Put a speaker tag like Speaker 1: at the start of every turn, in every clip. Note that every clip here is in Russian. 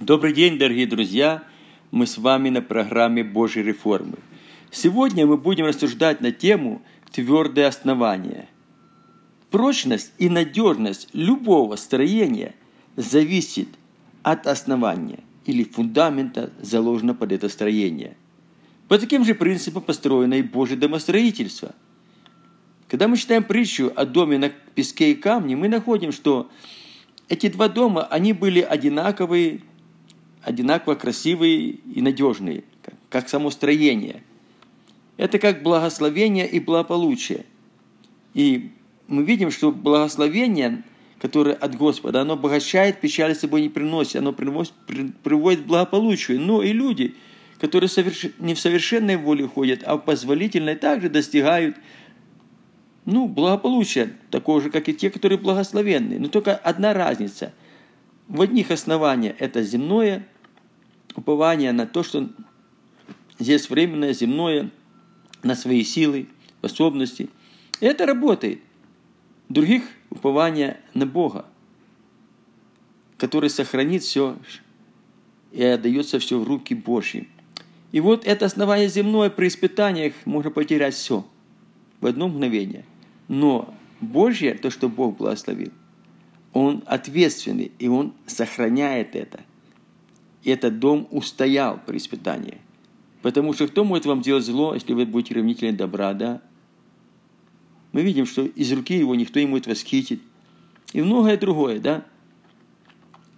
Speaker 1: Добрый день, дорогие друзья! Мы с вами на программе Божьей реформы. Сегодня мы будем рассуждать на тему «Твердое основание». Прочность и надежность любого строения зависит от основания или фундамента, заложено под это строение. По таким же принципам построено и Божье домостроительство. Когда мы читаем притчу о доме на песке и камне, мы находим, что эти два дома, они были одинаковые одинаково красивые и надежные, как само строение. Это как благословение и благополучие. И мы видим, что благословение, которое от Господа, оно обогащает, печали с собой не приносит, оно приносит, приводит к благополучию. Но и люди, которые не в совершенной воле ходят, а в позволительной, также достигают ну, благополучия, такого же, как и те, которые благословенные. Но только одна разница. В одних основания это земное, упование на то, что здесь временное, земное, на свои силы, способности. Это работает. Других упование на Бога, который сохранит все и отдается все в руки Божьи. И вот это основание земное при испытаниях можно потерять все в одно мгновение. Но Божье, то, что Бог благословил, Он ответственный, и Он сохраняет это – и этот дом устоял при испытании. Потому что кто может вам делать зло, если вы будете равнительны добра, да? Мы видим, что из руки его никто не может восхитить. И многое другое, да?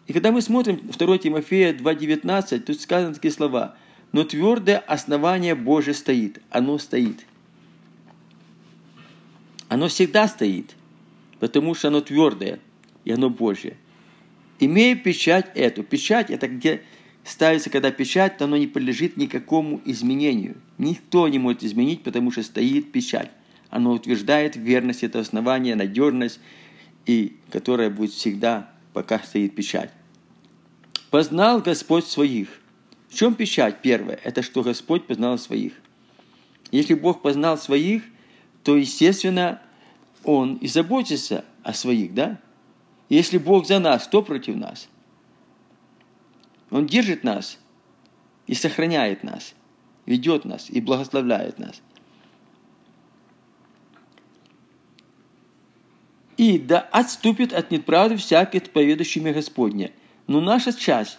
Speaker 1: И когда мы смотрим 2 Тимофея 2.19, тут сказаны такие слова. «Но твердое основание Божие стоит». Оно стоит. Оно всегда стоит, потому что оно твердое, и оно Божье. Имея печать эту. Печать – это где ставится, когда печать, то оно не подлежит никакому изменению. Никто не может изменить, потому что стоит печать. Оно утверждает верность этого основания, надежность, и которая будет всегда, пока стоит печать. Познал Господь своих. В чем печать первая? Это что Господь познал своих. Если Бог познал своих, то, естественно, Он и заботится о своих, да? Если Бог за нас, кто против нас – он держит нас и сохраняет нас, ведет нас и благословляет нас. И да отступит от неправды всякий поведущий имя Господня. Но наша часть,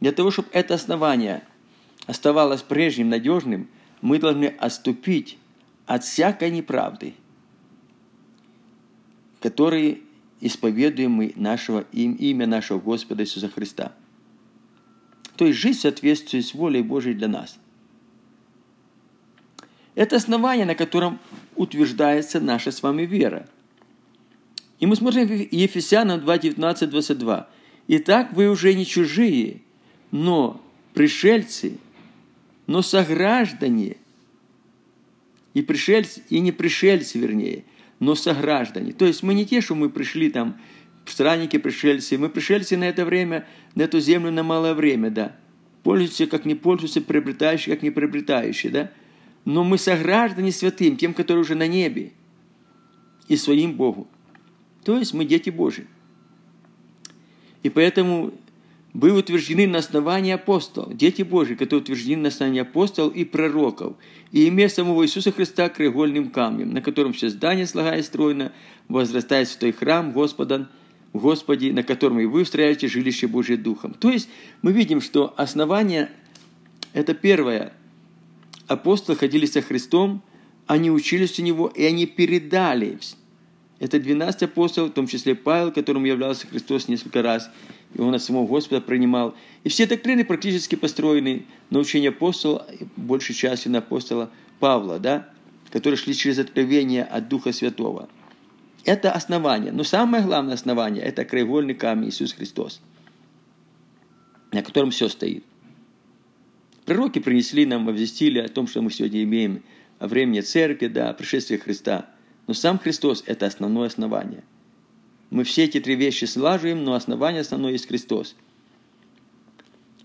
Speaker 1: для того, чтобы это основание оставалось прежним, надежным, мы должны отступить от всякой неправды, которые исповедуем мы нашего, имя нашего Господа Иисуса Христа – то есть жизнь в соответствии с волей Божией для нас. Это основание, на котором утверждается наша с вами вера. И мы смотрим Ефесянам 2, 19, 22. «Итак, вы уже не чужие, но пришельцы, но сограждане, и пришельцы, и не пришельцы, вернее, но сограждане. То есть мы не те, что мы пришли там странники, пришельцы. Мы пришельцы на это время, на эту землю на малое время, да. Пользуются, как не пользуются, приобретающие, как не приобретающие, да. Но мы сограждане святым, тем, которые уже на небе, и своим Богу. То есть мы дети Божьи. И поэтому были утверждены на основании апостолов, дети Божьи, которые утверждены на основании апостолов и пророков, и имея самого Иисуса Христа краеугольным камнем, на котором все здание слагаясь стройно, возрастает святой храм Господа, Господи, на котором и вы устраиваете жилище Божье Духом. То есть мы видим, что основание – это первое. Апостолы ходили со Христом, они учились у Него, и они передали. Это 12 апостолов, в том числе Павел, которому являлся Христос несколько раз, и он от самого Господа принимал. И все доктрины практически построены на учении апостола, большей частью на апостола Павла, да, которые шли через откровение от Духа Святого – это основание. Но самое главное основание – это краеугольный камень Иисус Христос, на котором все стоит. Пророки принесли нам, обвестили о том, что мы сегодня имеем о времени церкви, да, о пришествии Христа. Но сам Христос – это основное основание. Мы все эти три вещи слаживаем, но основание основное есть Христос,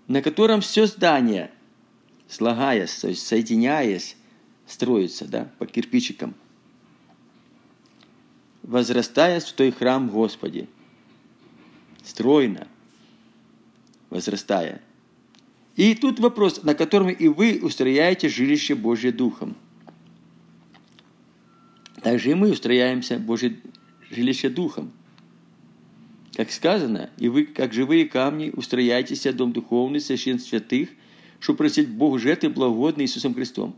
Speaker 1: на котором все здание, слагаясь, то есть соединяясь, строится да, по кирпичикам – возрастая в той храм Господи. Стройно. возрастая. И тут вопрос, на котором и вы устрояете жилище Божье Духом. Также и мы устрояемся Божье жилище Духом. Как сказано, и вы, как живые камни, устрояйтесь дом духовный, священ святых, чтобы просить Богу жертвы благодной Иисусом Христом.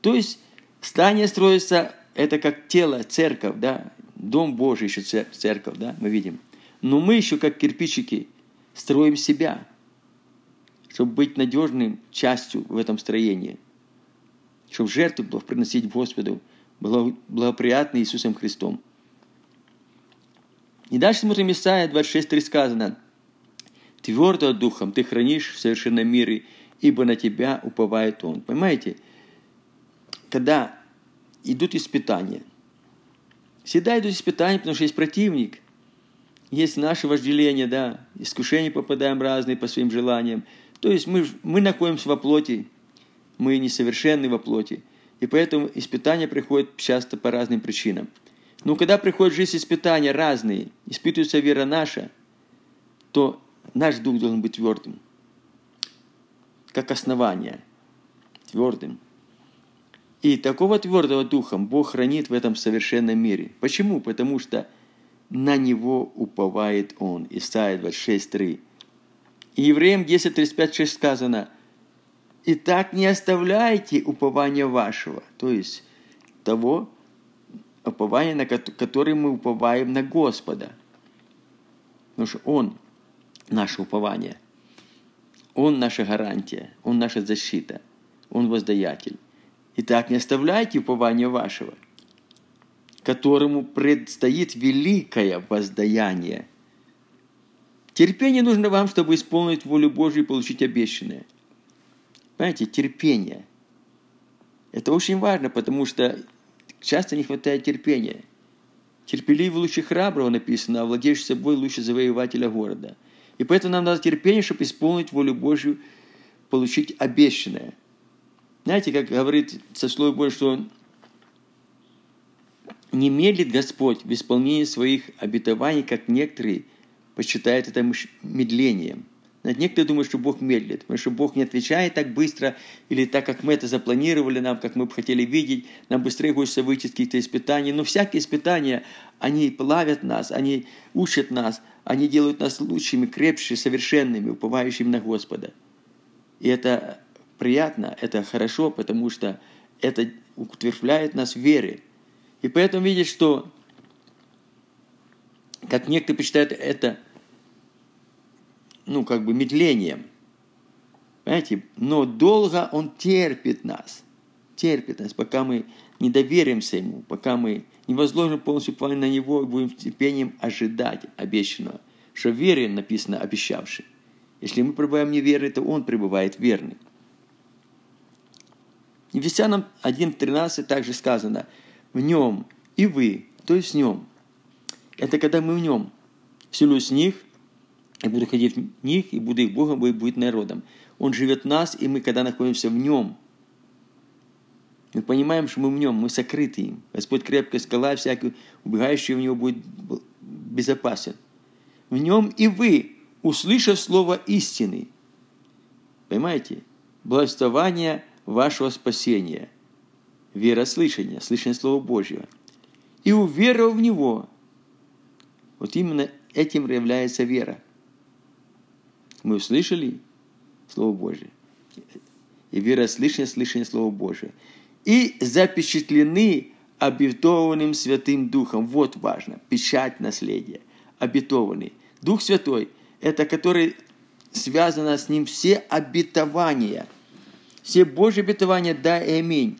Speaker 1: То есть, здание строится, это как тело, церковь, да, дом Божий еще церковь, да, мы видим. Но мы еще, как кирпичики, строим себя, чтобы быть надежным частью в этом строении, чтобы жертву приносить Господу, благоприятный Иисусом Христом. И дальше смотрим Исайя 26.3 сказано, «Твердо духом ты хранишь в совершенном мире, ибо на тебя уповает Он». Понимаете? Когда идут испытания, всегда идут испытания, потому что есть противник, есть наше вожделение, да, искушения попадаем разные по своим желаниям. То есть мы, мы находимся во плоти, мы несовершенны во плоти. И поэтому испытания приходят часто по разным причинам. Но когда приходят в жизнь испытания разные, испытывается вера наша, то наш дух должен быть твердым, как основание, твердым. И такого твердого духа Бог хранит в этом совершенном мире. Почему? Потому что на него уповает он. Исайя 26.3. И Евреям 10.35.6 сказано – и так не оставляйте упования вашего, то есть того упования, на которое мы уповаем на Господа. Потому что Он наше упование. Он наша гарантия, Он наша защита, Он воздаятель. И так не оставляйте упования вашего, которому предстоит великое воздаяние. Терпение нужно вам, чтобы исполнить волю Божию и получить обещанное – Понимаете, терпение. Это очень важно, потому что часто не хватает терпения. Терпеливый лучше храброго написано, а владеющий собой лучше завоевателя города. И поэтому нам надо терпение, чтобы исполнить волю Божью, получить обещанное. Знаете, как говорит со Слово Божье, что не медлит Господь в исполнении своих обетований, как некоторые посчитают это медлением. Некоторые думают, что Бог медлит, потому что Бог не отвечает так быстро, или так, как мы это запланировали нам, как мы бы хотели видеть, нам быстрее хочется выйти из каких-то испытаний. Но всякие испытания, они плавят нас, они учат нас, они делают нас лучшими, крепче, совершенными, уповающими на Господа. И это приятно, это хорошо, потому что это утверждает нас в вере. И поэтому видишь, что, как некоторые почитают это – ну, как бы медлением. Понимаете? Но долго Он терпит нас. Терпит нас, пока мы не доверимся Ему, пока мы не возложим полностью план на Него и будем терпением ожидать обещанного. Что вере написано обещавший. Если мы пребываем неверны, то Он пребывает верный. Ефесянам 1.13 также сказано, в нем и вы, то есть в нем. Это когда мы в нем. В них – и буду ходить в них, и буду их Богом, и будет народом. Он живет в нас, и мы, когда находимся в нем, мы понимаем, что мы в нем, мы сокрыты им. Господь крепкая скала, всякий убегающий в него будет безопасен. В нем и вы, услышав слово истины, понимаете, благословение вашего спасения, вера слышания, слышание Слова Божьего, и уверовав в Него, вот именно этим является вера – мы услышали Слово Божие. И вера слышание, слышание Слова Божия. И запечатлены обетованным Святым Духом. Вот важно. Печать наследия. Обетованный. Дух Святой – это который связано с ним все обетования. Все Божьи обетования «да» и «аминь».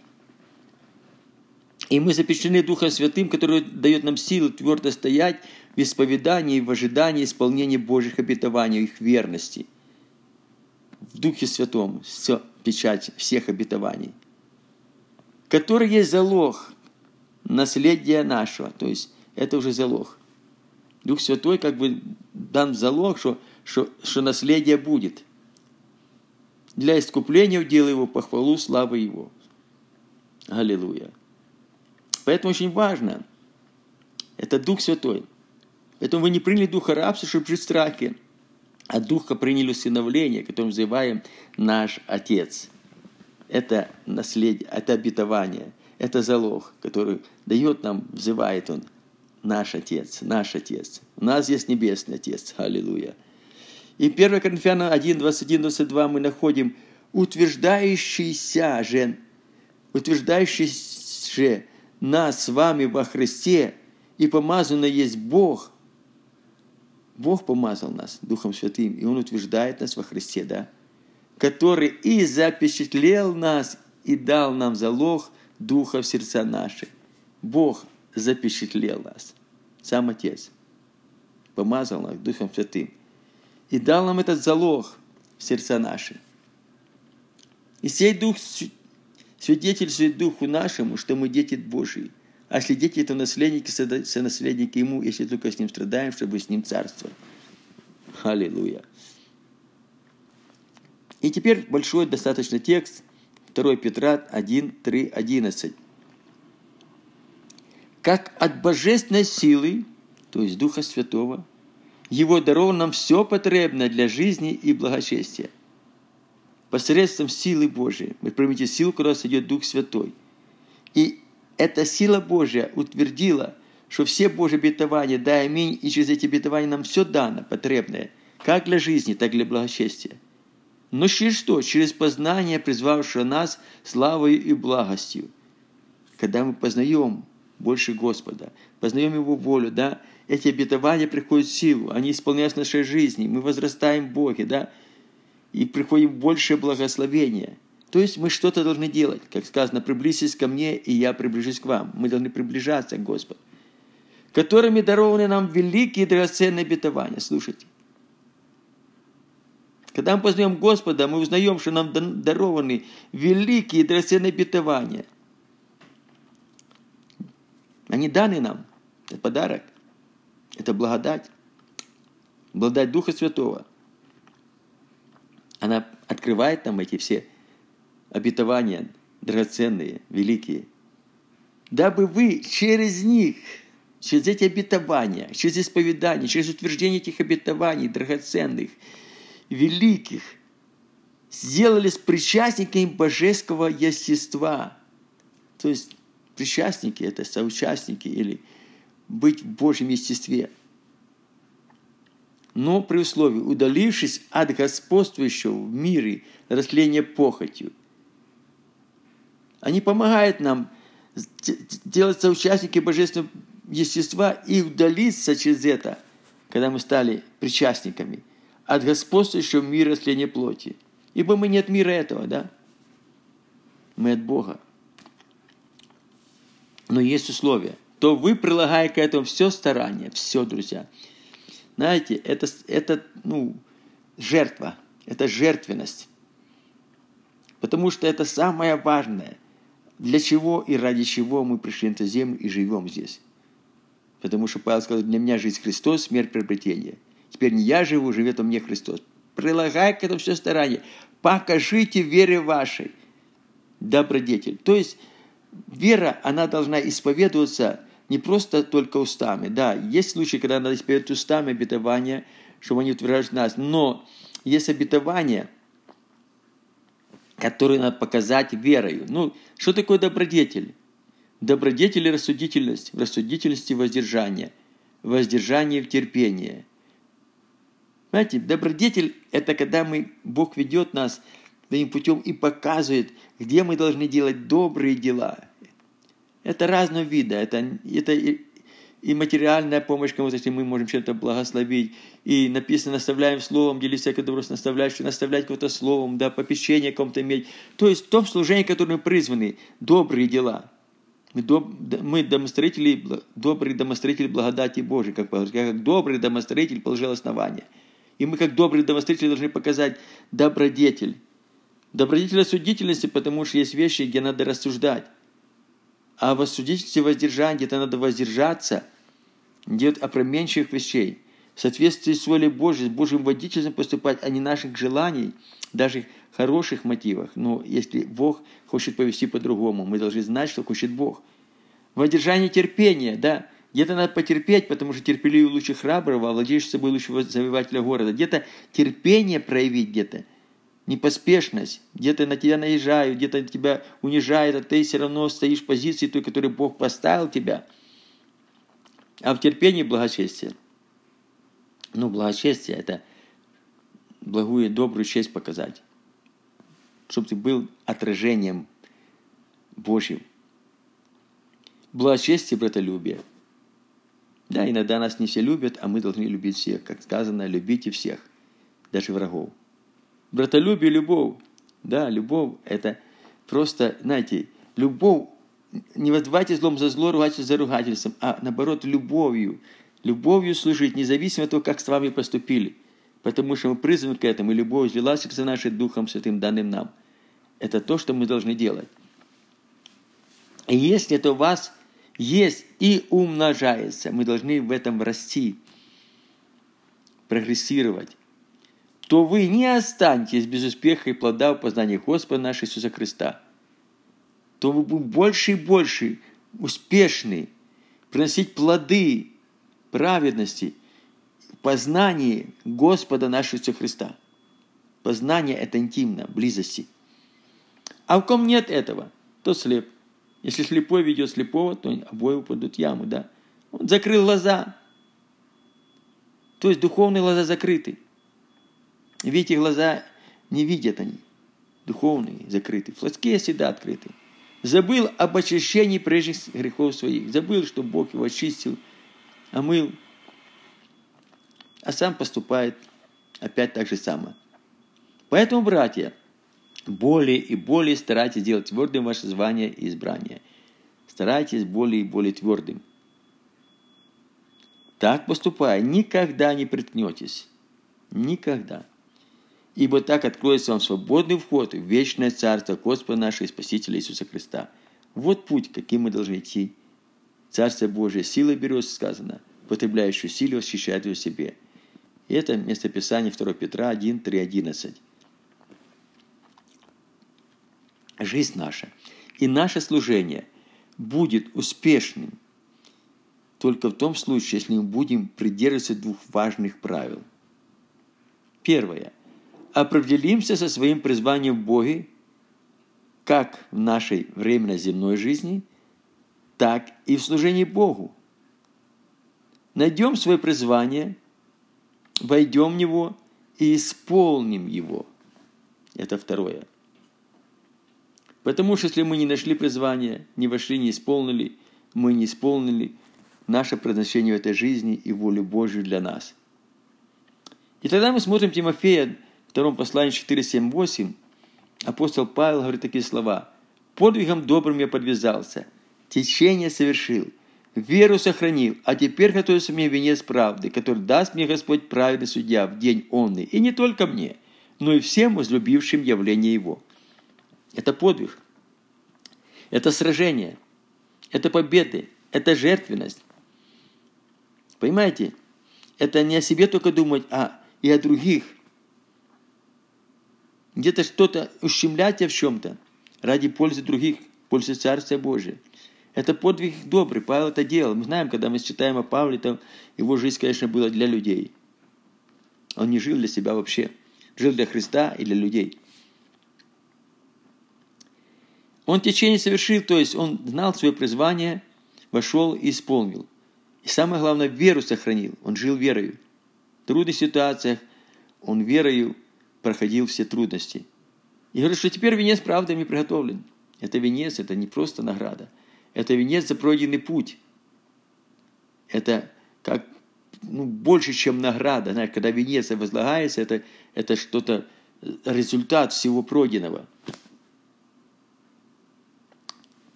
Speaker 1: И мы запечатлены Духом Святым, который дает нам силу твердо стоять в исповедании и в ожидании исполнения Божьих обетований, их верности. В Духе Святом все, печать всех обетований. Который есть залог наследия нашего. То есть это уже залог. Дух Святой как бы дан залог, что, что, что наследие будет. Для искупления в дело его, похвалу, славы его. Аллилуйя. Поэтому очень важно. Это Дух Святой. Поэтому вы не приняли духа рабства, чтобы жить в страхе. от Духа приняли усыновление, которым называем наш Отец. Это наследие, это обетование, это залог, который дает нам, взывает Он, наш Отец, наш Отец. У нас есть Небесный Отец. Аллилуйя. И 1 Коринфянам 1, 21, 22 мы находим утверждающийся же, утверждающий же нас с вами во Христе, и помазанный есть Бог. Бог помазал нас Духом Святым, и Он утверждает нас во Христе, да? Который и запечатлел нас, и дал нам залог Духа в сердца наши. Бог запечатлел нас, сам Отец, помазал нас Духом Святым, и дал нам этот залог в сердца наши. И сей Дух свидетельствует Духу нашему, что мы дети Божии. А если дети, то наследники, сонаследники Ему, если только с Ним страдаем, чтобы с Ним царствовать. Аллилуйя. И теперь большой достаточно текст, 2 Петра 1, 3, 11. Как от божественной силы, то есть Духа Святого, Его даровано нам все потребное для жизни и благочестия – посредством силы Божией. Вы примите силу, когда сойдет Дух Святой. И эта сила Божья утвердила, что все Божьи обетования, да, аминь, и через эти обетования нам все дано, потребное, как для жизни, так и для благочестия. Но через что? Через познание, призвавшего нас славой и благостью. Когда мы познаем больше Господа, познаем Его волю, да, эти обетования приходят в силу, они исполняются в нашей жизни, мы возрастаем в Боге, да, и приходим большее благословение. То есть мы что-то должны делать. Как сказано, приблизьтесь ко мне, и я приближусь к вам. Мы должны приближаться к Господу. Которыми дарованы нам великие драгоценные обетования. Слушайте. Когда мы познаем Господа, мы узнаем, что нам дарованы великие драгоценные обетования. Они даны нам. Это подарок. Это благодать. Благодать Духа Святого она открывает нам эти все обетования драгоценные, великие. Дабы вы через них, через эти обетования, через исповедание, через утверждение этих обетований драгоценных, великих, сделались причастниками божественного естества. То есть причастники – это соучастники или быть в Божьем естестве – но при условии, удалившись от господствующего в мире растления похотью. Они помогают нам делать соучастники божественного естества и удалиться через это, когда мы стали причастниками от господствующего мира растления плоти. Ибо мы не от мира этого, да? Мы от Бога. Но есть условия. То вы, прилагая к этому все старание, все, друзья – знаете, это, это ну, жертва, это жертвенность. Потому что это самое важное. Для чего и ради чего мы пришли на эту землю и живем здесь. Потому что Павел сказал, для меня жизнь Христос, смерть приобретение. Теперь не я живу, живет у меня Христос. Прилагай к этому все старание. Покажите вере вашей добродетель. То есть вера, она должна исповедоваться не просто только устами. Да, есть случаи, когда надо исповедовать устами обетования, чтобы они утверждают нас. Но есть обетование, которое надо показать верою. Ну, что такое добродетель? Добродетель и рассудительность. В рассудительности воздержание. Воздержание в терпении. Знаете, добродетель – это когда мы, Бог ведет нас таким путем и показывает, где мы должны делать добрые дела – это разного вида. Это, это и, материальная помощь кому-то, если мы можем чем-то благословить. И написано, наставляем словом, делись всякой добро, наставляешь, наставлять кого-то словом, да, попечение кому-то иметь. То есть в том служении, которым мы призваны, добрые дела. Мы, доб, мы демонстрители, добрые демонстрители благодати Божией, как, как добрый демонстритель положил основание. И мы, как добрые демонстрители, должны показать добродетель. Добродетель осудительности, потому что есть вещи, где надо рассуждать. А в осудительстве воздержания это надо воздержаться, делать опроменчивых вещей, в соответствии с волей Божьей, с Божьим водительством поступать, а не наших желаний, даже хороших мотивах. Но если Бог хочет повести по-другому, мы должны знать, что хочет Бог. Воздержание терпения, да, Где-то надо потерпеть, потому что терпеливый лучше храброго, а владеешь собой лучше завоевателя города. Где-то терпение проявить где-то, непоспешность. Где-то на тебя наезжают, где-то тебя унижают, а ты все равно стоишь в позиции той, которой Бог поставил тебя. А в терпении благочестие. Ну, благочестие – это благую, добрую честь показать. Чтобы ты был отражением Божьим. Благочестие, братолюбие – да, иногда нас не все любят, а мы должны любить всех. Как сказано, любите всех, даже врагов. Братолюбие, любовь. Да, любовь – это просто, знаете, любовь, не воздавайте злом за зло, ругайтесь за ругательством, а наоборот, любовью. Любовью служить, независимо от того, как с вами поступили. Потому что мы призваны к этому, и любовь взялась за нашим Духом Святым, данным нам. Это то, что мы должны делать. И если это у вас – есть и умножается. Мы должны в этом расти, прогрессировать. То вы не останетесь без успеха и плода в познании Господа нашего Иисуса Христа. То вы будете больше и больше успешны приносить плоды праведности в познании Господа нашего Иисуса Христа. Познание – это интимно, близости. А в ком нет этого, то слеп – если слепой ведет слепого, то обои упадут в яму, да. Он закрыл глаза. То есть духовные глаза закрыты. Видите, глаза не видят они. Духовные закрыты. Флотские всегда открыты. Забыл об очищении прежних грехов своих. Забыл, что Бог его очистил, омыл. А сам поступает опять так же само. Поэтому, братья, более и более старайтесь делать твердым ваше звание и избрание. Старайтесь более и более твердым. Так поступая, никогда не приткнетесь. Никогда. Ибо так откроется вам свободный вход в вечное Царство Господа нашего и Спасителя Иисуса Христа. Вот путь, каким мы должны идти. Царство Божие силой берется, сказано, потребляющую силу восхищает ее себе. И это местописание 2 Петра 1, 3, 11 жизнь наша и наше служение будет успешным только в том случае, если мы будем придерживаться двух важных правил. Первое. Определимся со своим призванием в Боге как в нашей временной земной жизни, так и в служении Богу. Найдем свое призвание, войдем в него и исполним его. Это второе. Потому что если мы не нашли призвание, не вошли, не исполнили, мы не исполнили наше предназначение в этой жизни и волю Божью для нас. И тогда мы смотрим Тимофея, втором послании 4, 7, 8. Апостол Павел говорит такие слова. «Подвигом добрым я подвязался, течение совершил, веру сохранил, а теперь готовится мне венец правды, который даст мне Господь праведный судья в день онный, и не только мне, но и всем возлюбившим явление Его». Это подвиг. Это сражение. Это победы. Это жертвенность. Понимаете? Это не о себе только думать, а и о других. Где-то что-то ущемлять в чем-то ради пользы других, пользы Царства Божия. Это подвиг добрый, Павел это делал. Мы знаем, когда мы читаем о Павле, то его жизнь, конечно, была для людей. Он не жил для себя вообще. Жил для Христа и для людей. Он течение совершил, то есть он знал свое призвание, вошел и исполнил. И самое главное, веру сохранил. Он жил верою. В трудных ситуациях он верою проходил все трудности. И говорит, что теперь венец правдами приготовлен. Это венец, это не просто награда. Это венец за пройденный путь. Это как ну, больше, чем награда. Знаешь, когда венец возлагается, это, это что-то, результат всего пройденного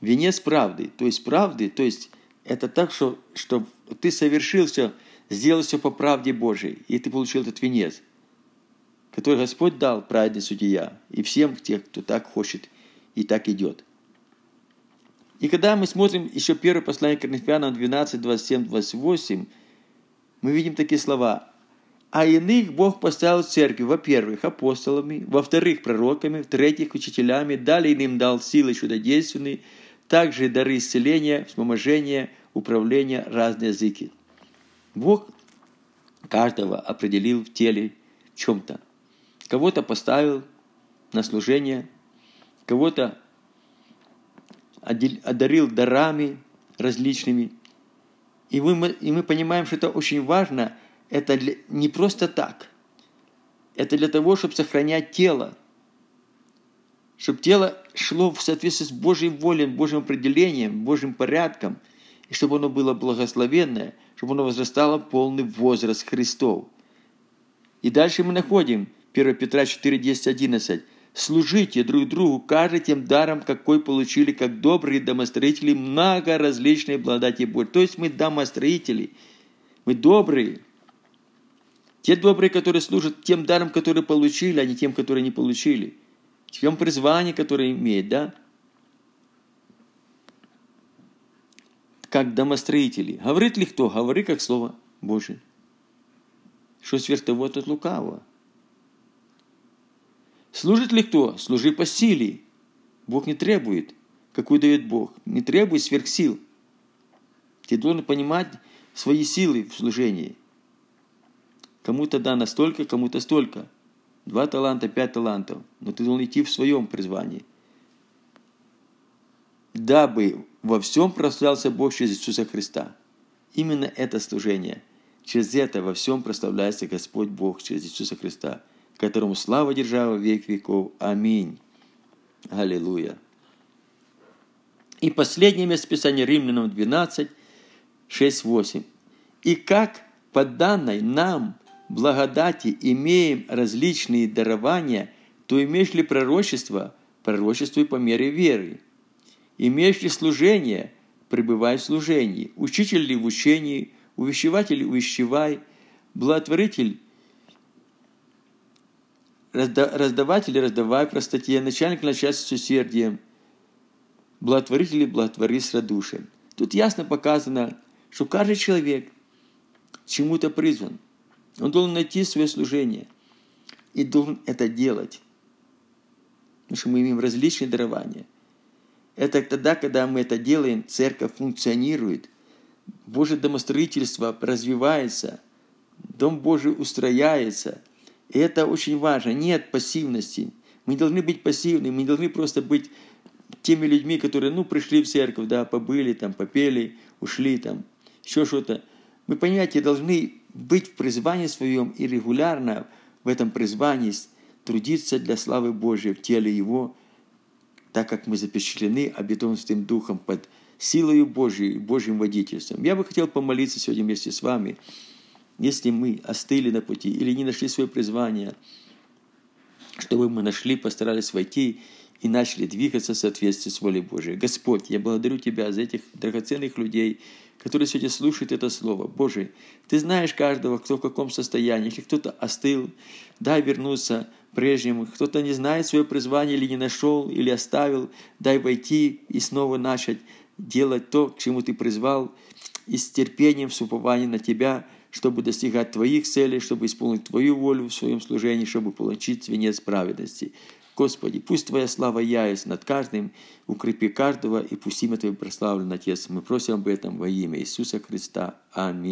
Speaker 1: венец правды. То есть правды, то есть это так, что, что ты совершил все, сделал все по правде Божией, и ты получил этот венец, который Господь дал праведный судья, и всем тех, кто так хочет и так идет. И когда мы смотрим еще первое послание к Коринфянам 12, 27, 28, мы видим такие слова. А иных Бог поставил в церкви, во-первых, апостолами, во-вторых, пророками, в-третьих, учителями, далее иным дал силы чудодейственные, также дары исцеления, вспоможения, управления разные языки. Бог каждого определил в теле в чем-то. Кого-то поставил на служение, кого-то одарил дарами различными. И мы, и мы понимаем, что это очень важно. Это для, не просто так. Это для того, чтобы сохранять тело. Чтобы тело шло в соответствии с Божьей волей, Божьим определением, Божьим порядком. И чтобы оно было благословенное, чтобы оно возрастало полный возраст Христов. И дальше мы находим 1 Петра 4, 10, 11. Служите друг другу, каждый тем даром, какой получили, как добрые домостроители, много различной благодати Божьей. То есть мы домостроители, мы добрые. Те добрые, которые служат тем даром, который получили, а не тем, которые не получили. Тем призвание, которое имеет, да? Как домостроители. Говорит ли кто? Говори как Слово Божие. Что сверх того от лукавого. Служит ли кто? Служи по силе. Бог не требует, какую дает Бог. Не требует сверхсил. Ты должен понимать свои силы в служении. Кому-то да настолько, кому-то столько. Два таланта, пять талантов. Но ты должен идти в своем призвании. Дабы во всем прославлялся Бог через Иисуса Христа. Именно это служение. Через это во всем прославляется Господь Бог через Иисуса Христа которому слава держава век веков. Аминь. Аллилуйя. И последнее место Писания Римлянам 12, 6, 8. «И как по данной нам благодати имеем различные дарования, то имеешь ли пророчество, пророчествуй по мере веры. Имеешь ли служение, пребывай в служении. Учитель ли в учении, увещеватель увещевай, благотворитель раздаватель раздавай простоте, начальник начальство с усердием, благотворитель благотвори с радушием. Тут ясно показано, что каждый человек чему-то призван. Он должен найти свое служение и должен это делать. Потому что мы имеем различные дарования. Это тогда, когда мы это делаем, церковь функционирует, Божье домостроительство развивается, Дом Божий устрояется – и это очень важно. Нет пассивности. Мы не должны быть пассивными, мы не должны просто быть теми людьми, которые, ну, пришли в церковь, да, побыли, там, попели, ушли, там, еще что-то. Мы, понимаете, должны быть в призвании своем и регулярно в этом призвании трудиться для славы Божьей в теле Его, так как мы запечатлены обетованным Духом под силою Божьей, Божьим водительством. Я бы хотел помолиться сегодня вместе с вами – если мы остыли на пути или не нашли свое призвание, чтобы мы нашли, постарались войти и начали двигаться в соответствии с волей Божией. Господь, я благодарю Тебя за этих драгоценных людей, которые сегодня слушают это Слово. Боже, Ты знаешь каждого, кто в каком состоянии. Если кто-то остыл, дай вернуться прежнему. Кто-то не знает свое призвание или не нашел, или оставил, дай войти и снова начать делать то, к чему Ты призвал, и с терпением, с упованием на Тебя – чтобы достигать Твоих целей, чтобы исполнить Твою волю в своем служении, чтобы получить венец праведности. Господи, пусть Твоя слава яется над каждым, укрепи каждого, и пусть имя Твое прославлено, Отец. Мы просим об этом во имя Иисуса Христа. Аминь.